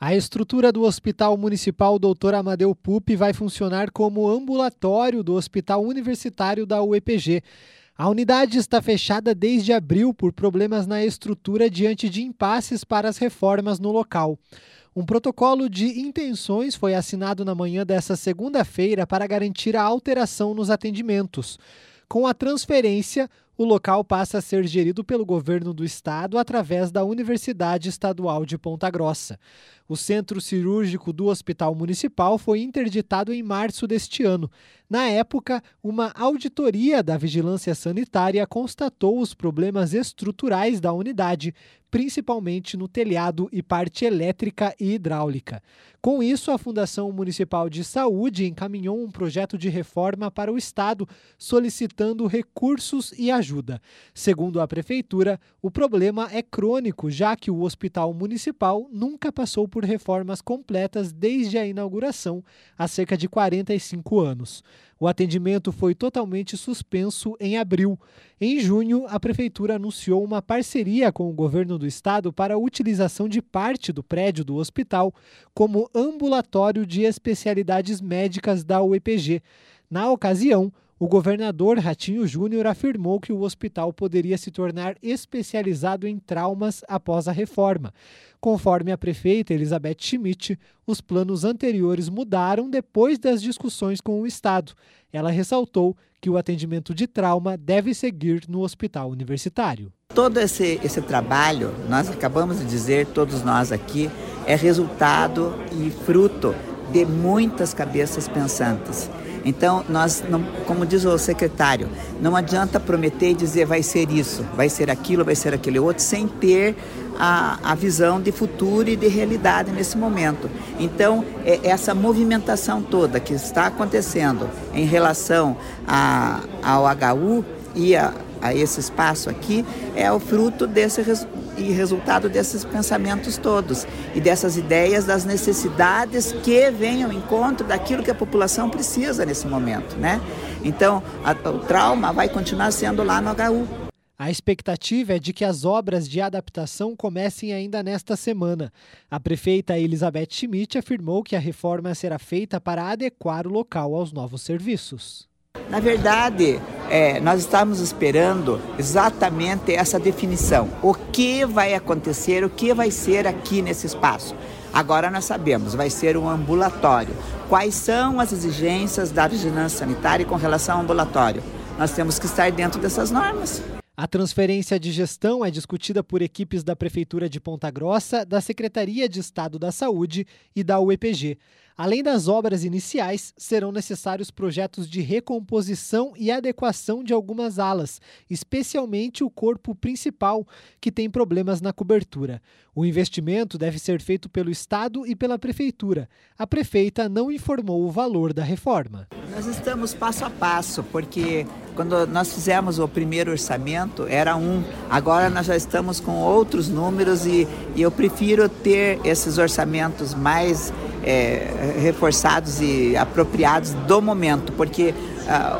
A estrutura do Hospital Municipal Dr. Amadeu Pupi vai funcionar como ambulatório do Hospital Universitário da UEPG. A unidade está fechada desde abril por problemas na estrutura diante de impasses para as reformas no local. Um protocolo de intenções foi assinado na manhã dessa segunda-feira para garantir a alteração nos atendimentos. Com a transferência, o local passa a ser gerido pelo governo do estado através da Universidade Estadual de Ponta Grossa. O centro cirúrgico do Hospital Municipal foi interditado em março deste ano. Na época, uma auditoria da Vigilância Sanitária constatou os problemas estruturais da unidade, principalmente no telhado e parte elétrica e hidráulica. Com isso, a Fundação Municipal de Saúde encaminhou um projeto de reforma para o Estado, solicitando recursos e ajuda. Segundo a Prefeitura, o problema é crônico, já que o Hospital Municipal nunca passou por reformas completas desde a inauguração, há cerca de 45 anos. O atendimento foi totalmente suspenso em abril. Em junho, a Prefeitura anunciou uma parceria com o governo do estado para a utilização de parte do prédio do hospital como ambulatório de especialidades médicas da UEPG. Na ocasião, o governador Ratinho Júnior afirmou que o hospital poderia se tornar especializado em traumas após a reforma. Conforme a prefeita Elizabeth Schmidt, os planos anteriores mudaram depois das discussões com o Estado. Ela ressaltou que o atendimento de trauma deve seguir no hospital universitário. Todo esse, esse trabalho, nós acabamos de dizer, todos nós aqui, é resultado e fruto de muitas cabeças pensantes. Então, nós, não, como diz o secretário, não adianta prometer e dizer vai ser isso, vai ser aquilo, vai ser aquele outro, sem ter a, a visão de futuro e de realidade nesse momento. Então, é essa movimentação toda que está acontecendo em relação a, ao HU e a, a esse espaço aqui é o fruto desse e resultado desses pensamentos todos e dessas ideias das necessidades que vêm ao encontro daquilo que a população precisa nesse momento, né? Então, a, o trauma vai continuar sendo lá no HU. A expectativa é de que as obras de adaptação comecem ainda nesta semana. A prefeita Elizabeth Schmidt afirmou que a reforma será feita para adequar o local aos novos serviços. Na verdade, é, nós estamos esperando exatamente essa definição. O que vai acontecer, o que vai ser aqui nesse espaço. Agora nós sabemos, vai ser um ambulatório. Quais são as exigências da vigilância sanitária com relação ao ambulatório? Nós temos que estar dentro dessas normas. A transferência de gestão é discutida por equipes da Prefeitura de Ponta Grossa, da Secretaria de Estado da Saúde e da UEPG. Além das obras iniciais, serão necessários projetos de recomposição e adequação de algumas alas, especialmente o corpo principal, que tem problemas na cobertura. O investimento deve ser feito pelo Estado e pela Prefeitura. A prefeita não informou o valor da reforma. Nós estamos passo a passo, porque quando nós fizemos o primeiro orçamento era um, agora nós já estamos com outros números e, e eu prefiro ter esses orçamentos mais é, reforçados e apropriados do momento, porque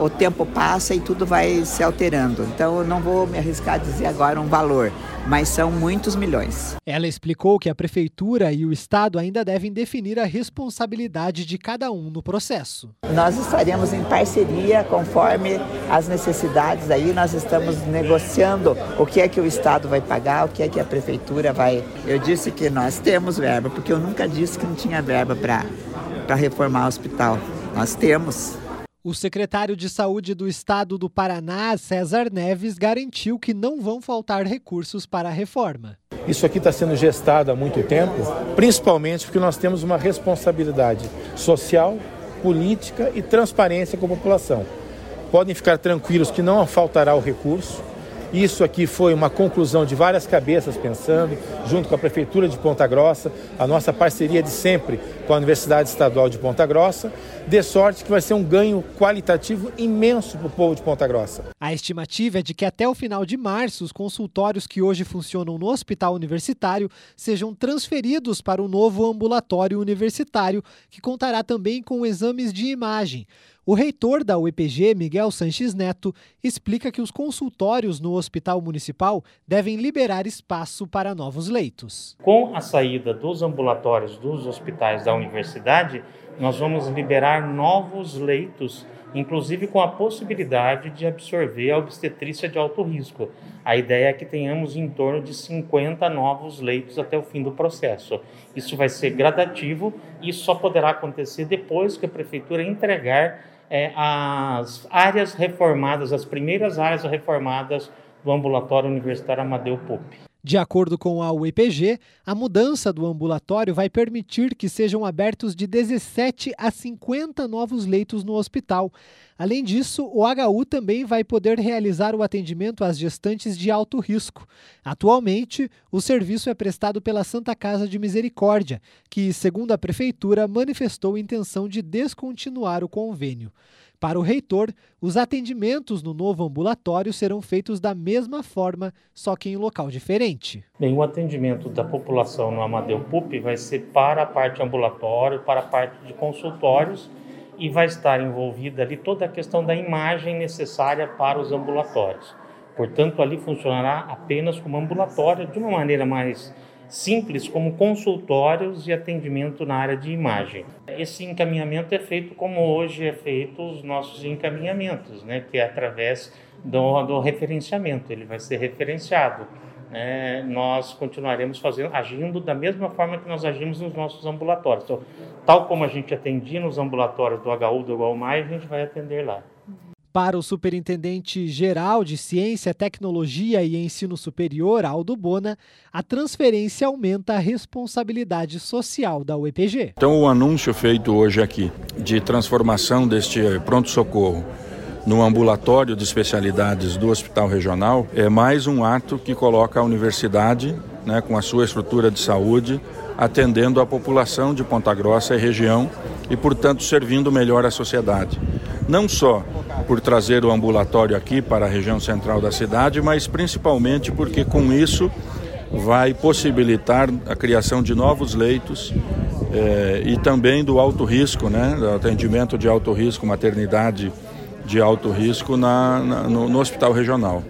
o tempo passa e tudo vai se alterando. Então eu não vou me arriscar a dizer agora um valor, mas são muitos milhões. Ela explicou que a prefeitura e o estado ainda devem definir a responsabilidade de cada um no processo. Nós estaremos em parceria conforme as necessidades aí, nós estamos negociando o que é que o estado vai pagar, o que é que a prefeitura vai. Eu disse que nós temos verba, porque eu nunca disse que não tinha verba para reformar o hospital. Nós temos. O secretário de Saúde do Estado do Paraná, César Neves, garantiu que não vão faltar recursos para a reforma. Isso aqui está sendo gestado há muito tempo, principalmente porque nós temos uma responsabilidade social, política e transparência com a população. Podem ficar tranquilos que não faltará o recurso isso aqui foi uma conclusão de várias cabeças pensando, junto com a Prefeitura de Ponta Grossa, a nossa parceria de sempre com a Universidade Estadual de Ponta Grossa, de sorte que vai ser um ganho qualitativo imenso para o povo de Ponta Grossa. A estimativa é de que até o final de março, os consultórios que hoje funcionam no Hospital Universitário sejam transferidos para o novo ambulatório universitário, que contará também com exames de imagem. O reitor da UEPG, Miguel Sanches Neto, explica que os consultórios no Hospital Municipal devem liberar espaço para novos leitos. Com a saída dos ambulatórios dos hospitais da universidade, nós vamos liberar novos leitos, inclusive com a possibilidade de absorver a obstetrícia de alto risco. A ideia é que tenhamos em torno de 50 novos leitos até o fim do processo. Isso vai ser gradativo e só poderá acontecer depois que a prefeitura entregar é, as áreas reformadas, as primeiras áreas reformadas do ambulatório universitário Amadeu Pupi. De acordo com a UEPG, a mudança do ambulatório vai permitir que sejam abertos de 17 a 50 novos leitos no hospital. Além disso, o HU também vai poder realizar o atendimento às gestantes de alto risco. Atualmente, o serviço é prestado pela Santa Casa de Misericórdia, que, segundo a Prefeitura, manifestou intenção de descontinuar o convênio. Para o reitor, os atendimentos no novo ambulatório serão feitos da mesma forma, só que em local diferente. Bem, o atendimento da população no Amadeu Pup vai ser para a parte ambulatório, para a parte de consultórios e vai estar envolvida ali toda a questão da imagem necessária para os ambulatórios. Portanto, ali funcionará apenas como ambulatório de uma maneira mais simples como consultórios e atendimento na área de imagem. Esse encaminhamento é feito como hoje é feito os nossos encaminhamentos, né, que é através do, do referenciamento, ele vai ser referenciado. É, nós continuaremos fazendo, agindo da mesma forma que nós agimos nos nossos ambulatórios. Então, tal como a gente atendia nos ambulatórios do HU, do HU+, a gente vai atender lá. Para o superintendente geral de Ciência, Tecnologia e Ensino Superior, Aldo Bona, a transferência aumenta a responsabilidade social da UEPG. Então, o anúncio feito hoje aqui de transformação deste pronto-socorro no ambulatório de especialidades do Hospital Regional é mais um ato que coloca a universidade, né, com a sua estrutura de saúde, atendendo a população de Ponta Grossa e região e, portanto, servindo melhor a sociedade. Não só por trazer o ambulatório aqui para a região central da cidade, mas principalmente porque com isso vai possibilitar a criação de novos leitos eh, e também do alto risco, né, do atendimento de alto risco, maternidade de alto risco na, na no, no hospital regional.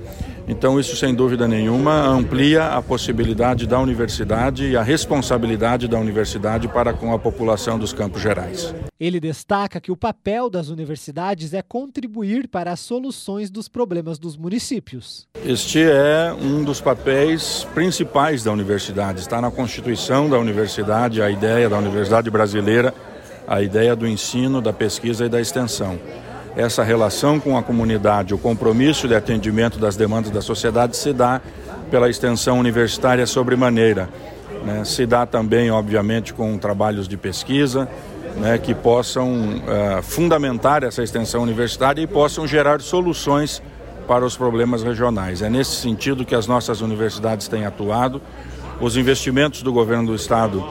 Então, isso, sem dúvida nenhuma, amplia a possibilidade da universidade e a responsabilidade da universidade para com a população dos Campos Gerais. Ele destaca que o papel das universidades é contribuir para as soluções dos problemas dos municípios. Este é um dos papéis principais da universidade. Está na Constituição da universidade a ideia da universidade brasileira, a ideia do ensino, da pesquisa e da extensão essa relação com a comunidade, o compromisso de atendimento das demandas da sociedade se dá pela extensão universitária sobremaneira. Né? Se dá também, obviamente, com trabalhos de pesquisa né, que possam uh, fundamentar essa extensão universitária e possam gerar soluções para os problemas regionais. É nesse sentido que as nossas universidades têm atuado. Os investimentos do governo do estado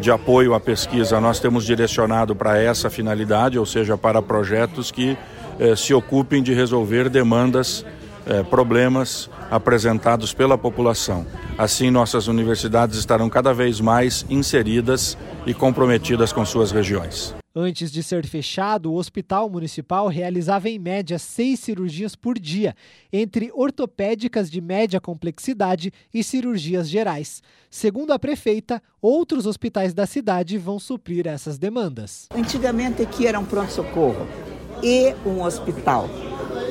de apoio à pesquisa nós temos direcionado para essa finalidade, ou seja, para projetos que eh, se ocupem de resolver demandas, eh, problemas apresentados pela população. Assim, nossas universidades estarão cada vez mais inseridas e comprometidas com suas regiões. Antes de ser fechado, o hospital municipal realizava em média seis cirurgias por dia, entre ortopédicas de média complexidade e cirurgias gerais. Segundo a prefeita, outros hospitais da cidade vão suprir essas demandas. Antigamente aqui era um pronto-socorro e um hospital.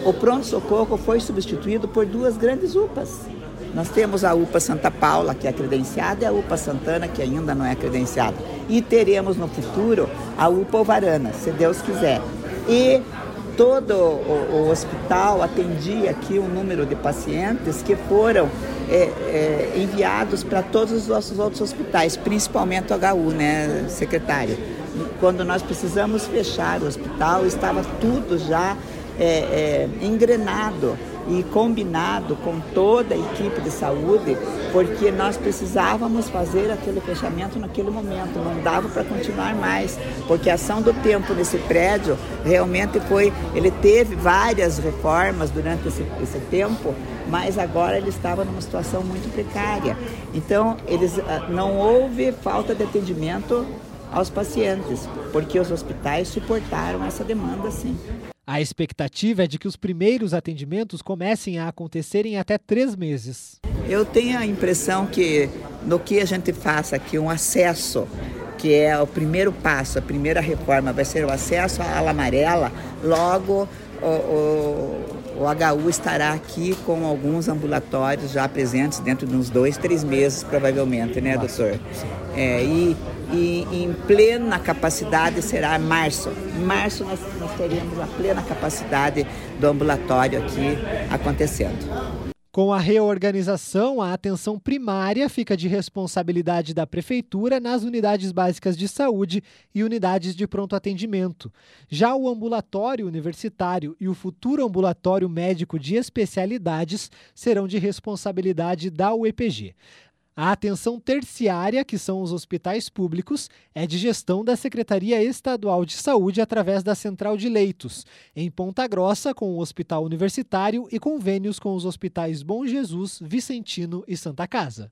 O pronto-socorro foi substituído por duas grandes UPAs. Nós temos a UPA Santa Paula, que é credenciada, e a UPA Santana, que ainda não é credenciada. E teremos no futuro a UPA Ovarana, se Deus quiser. E todo o, hospital atendia aqui um número de pacientes que foram é, é, enviados para todos os nossos outros hospitais, principalmente o HU, né, secretário? Quando nós precisamos fechar o hospital, estava tudo já é, é engrenado e combinado com toda a equipe de saúde, porque nós precisávamos fazer aquele fechamento naquele momento, não dava para continuar mais, porque a ação do tempo nesse prédio realmente foi, ele teve várias reformas durante esse, esse tempo, mas agora ele estava numa situação muito precária. Então, eles ah, não houve falta de atendimento aos pacientes, porque os hospitais suportaram essa demanda sim. A expectativa é de que os primeiros atendimentos comecem a acontecer em até três meses. Eu tenho a impressão que no que a gente faça aqui um acesso, que é o primeiro passo, a primeira reforma vai ser o acesso à ala amarela, logo o, o o HU estará aqui com alguns ambulatórios já presentes dentro de uns dois, três meses, provavelmente, né, doutor? É, e, e em plena capacidade será março. Em março nós, nós teremos a plena capacidade do ambulatório aqui acontecendo. Com a reorganização, a atenção primária fica de responsabilidade da Prefeitura nas unidades básicas de saúde e unidades de pronto atendimento. Já o ambulatório universitário e o futuro ambulatório médico de especialidades serão de responsabilidade da UEPG. A atenção terciária, que são os hospitais públicos, é de gestão da Secretaria Estadual de Saúde através da Central de Leitos, em Ponta Grossa com o Hospital Universitário e convênios com os hospitais Bom Jesus, Vicentino e Santa Casa.